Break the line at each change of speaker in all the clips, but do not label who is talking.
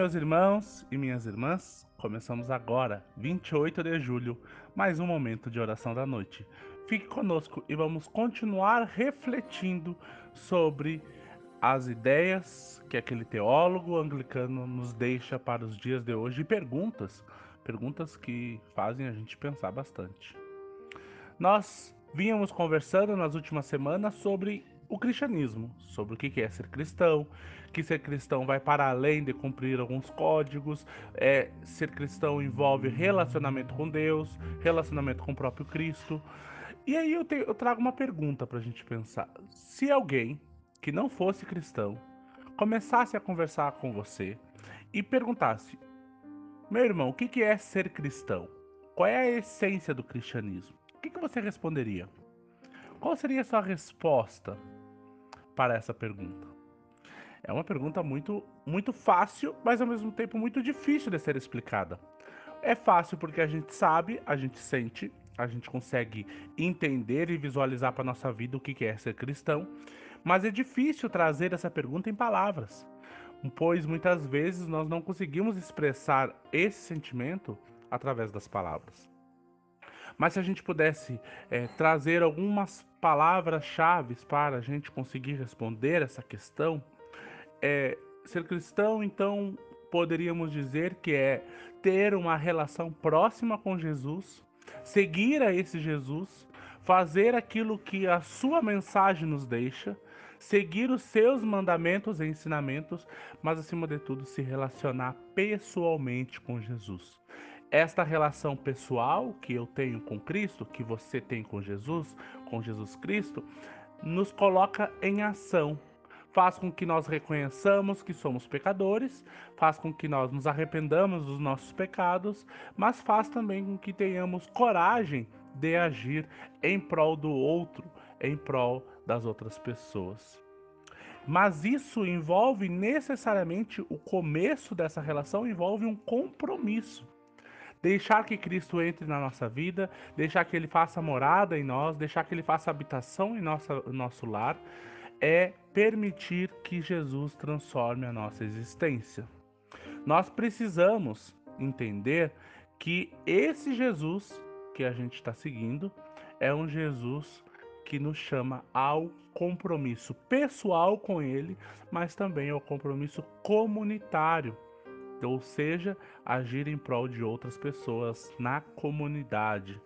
Meus irmãos e minhas irmãs. Começamos agora, 28 de julho, mais um momento de oração da noite. Fique conosco e vamos continuar refletindo sobre as ideias que aquele teólogo anglicano nos deixa para os dias de hoje e perguntas, perguntas que fazem a gente pensar bastante. Nós vínhamos conversando nas últimas semanas sobre o cristianismo, sobre o que é ser cristão, que ser cristão vai para além de cumprir alguns códigos, é, ser cristão envolve relacionamento com Deus, relacionamento com o próprio Cristo. E aí eu, te, eu trago uma pergunta para a gente pensar: se alguém que não fosse cristão começasse a conversar com você e perguntasse, meu irmão, o que é ser cristão? Qual é a essência do cristianismo? O que você responderia? Qual seria a sua resposta para essa pergunta? É uma pergunta muito, muito fácil, mas ao mesmo tempo muito difícil de ser explicada. É fácil porque a gente sabe, a gente sente, a gente consegue entender e visualizar para nossa vida o que é ser cristão, mas é difícil trazer essa pergunta em palavras, pois muitas vezes nós não conseguimos expressar esse sentimento através das palavras. Mas se a gente pudesse é, trazer algumas palavras-chave para a gente conseguir responder essa questão, é, ser cristão, então, poderíamos dizer que é ter uma relação próxima com Jesus, seguir a esse Jesus, fazer aquilo que a sua mensagem nos deixa, seguir os seus mandamentos e ensinamentos, mas acima de tudo se relacionar pessoalmente com Jesus esta relação pessoal que eu tenho com Cristo, que você tem com Jesus, com Jesus Cristo, nos coloca em ação. Faz com que nós reconheçamos que somos pecadores, faz com que nós nos arrependamos dos nossos pecados, mas faz também com que tenhamos coragem de agir em prol do outro, em prol das outras pessoas. Mas isso envolve necessariamente o começo dessa relação envolve um compromisso deixar que Cristo entre na nossa vida, deixar que Ele faça morada em nós, deixar que Ele faça habitação em nossa, nosso lar, é permitir que Jesus transforme a nossa existência. Nós precisamos entender que esse Jesus que a gente está seguindo é um Jesus que nos chama ao compromisso pessoal com Ele, mas também ao compromisso comunitário ou seja, agir em prol de outras pessoas na comunidade.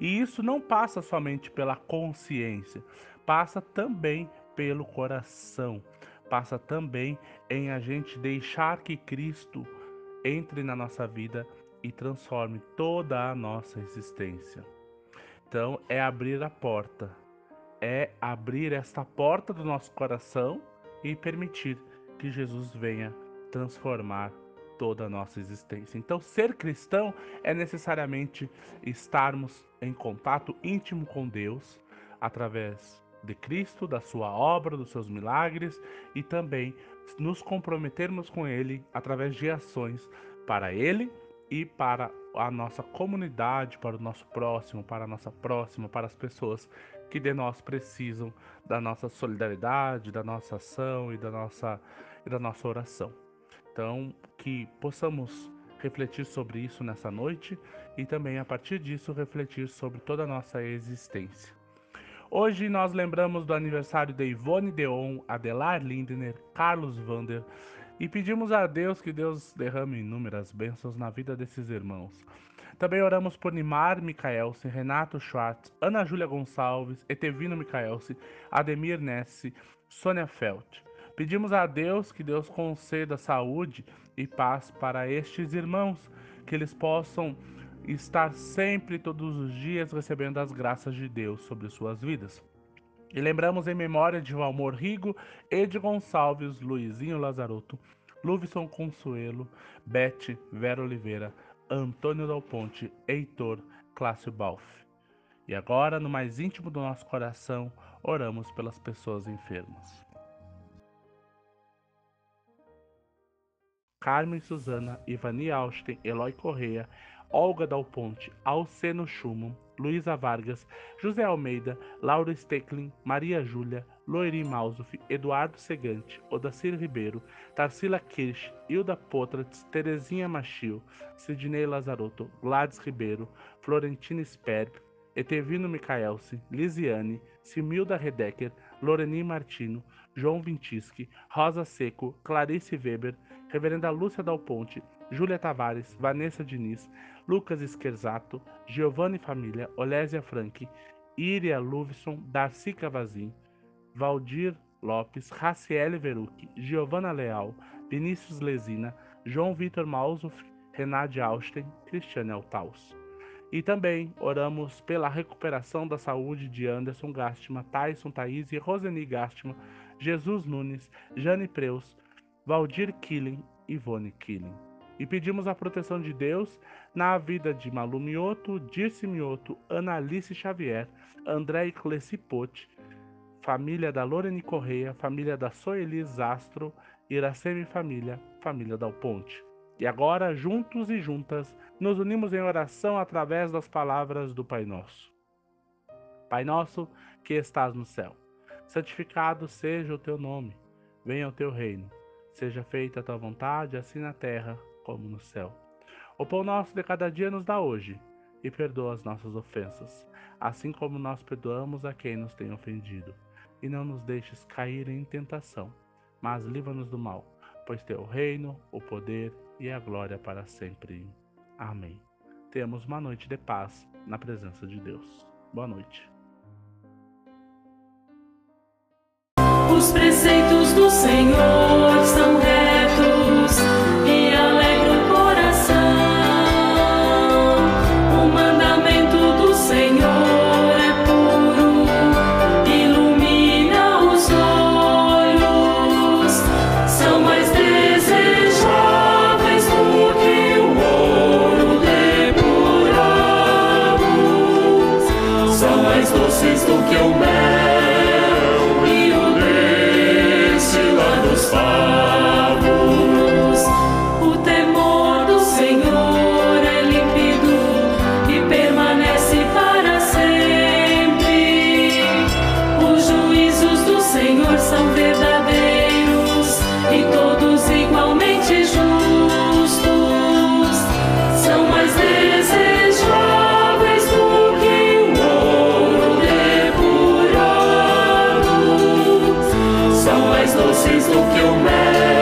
E isso não passa somente pela consciência, passa também pelo coração, passa também em a gente deixar que Cristo entre na nossa vida e transforme toda a nossa existência. Então, é abrir a porta, é abrir esta porta do nosso coração e permitir que Jesus venha transformar toda a nossa existência. Então, ser cristão é necessariamente estarmos em contato íntimo com Deus através de Cristo, da sua obra, dos seus milagres e também nos comprometermos com Ele através de ações para Ele e para a nossa comunidade, para o nosso próximo, para a nossa próxima, para as pessoas que de nós precisam da nossa solidariedade, da nossa ação e da nossa, e da nossa oração. Então, que possamos refletir sobre isso nessa noite e também a partir disso refletir sobre toda a nossa existência. Hoje nós lembramos do aniversário de Ivone Deon, Adelar Lindner, Carlos Vander e pedimos a Deus que Deus derrame inúmeras bênçãos na vida desses irmãos. Também oramos por Nimar Micaelsen, Renato Schwartz, Ana Júlia Gonçalves, Etevino Micaelsen, Ademir Nesse, Sônia Felt. Pedimos a Deus que Deus conceda saúde e paz para estes irmãos, que eles possam estar sempre, todos os dias, recebendo as graças de Deus sobre suas vidas. E lembramos em memória de Valmor Rigo, Ed Gonçalves, Luizinho Lazarotto, Luvison Consuelo, Bete, Vera Oliveira, Antônio Dal Ponte, Heitor, Clássio Balf. E agora, no mais íntimo do nosso coração, oramos pelas pessoas enfermas. Carmen Suzana, Ivani Austin, Eloy Correia, Olga Dal Ponte, Alceno Schumann, Luísa Vargas, José Almeida, Laura Stecklin, Maria Júlia, Loeri Mausuf, Eduardo Segante, Odacir Ribeiro, Tarsila Kirsch, Hilda Potratz, Terezinha Machio, Sidney Lazarotto, Gladys Ribeiro, Florentina Sperb, Etevino Micaelsi, Lisiane, Similda Redecker, Loreni Martino, João Vintischi, Rosa Seco, Clarice Weber, Reverenda Lúcia Dal Ponte, Júlia Tavares, Vanessa Diniz, Lucas Esquerzato, Giovanni Família, Olésia Frank, Iria Luvison, Darcy Cavazin, Valdir Lopes, Raciele Verucchi, Giovanna Leal, Vinícius Lesina, João Vitor Mausuf, Renate Austen, Cristiane Altaus. E também oramos pela recuperação da saúde de Anderson Gastma, Tyson Thaís e Roseni Gastma, Jesus Nunes, Jane Preus, Valdir Killing Ivone Killing. E pedimos a proteção de Deus na vida de Malu Mioto, Dirce Mioto, Analice Xavier, André Clecipote, família da Lorene Correia, família da Soeli Zastro, Iraceme Família, família Dal Ponte. E agora, juntos e juntas, nos unimos em oração através das palavras do Pai Nosso. Pai nosso que estás no céu, santificado seja o teu nome, venha o teu reino, seja feita a tua vontade, assim na terra como no céu. O pão nosso de cada dia nos dá hoje, e perdoa as nossas ofensas, assim como nós perdoamos a quem nos tem ofendido. E não nos deixes cair em tentação, mas livra-nos do mal, pois teu o reino, o poder e a glória para sempre. Amém. Temos uma noite de paz na presença de Deus. Boa noite.
Que o mel mais doces do que o mel.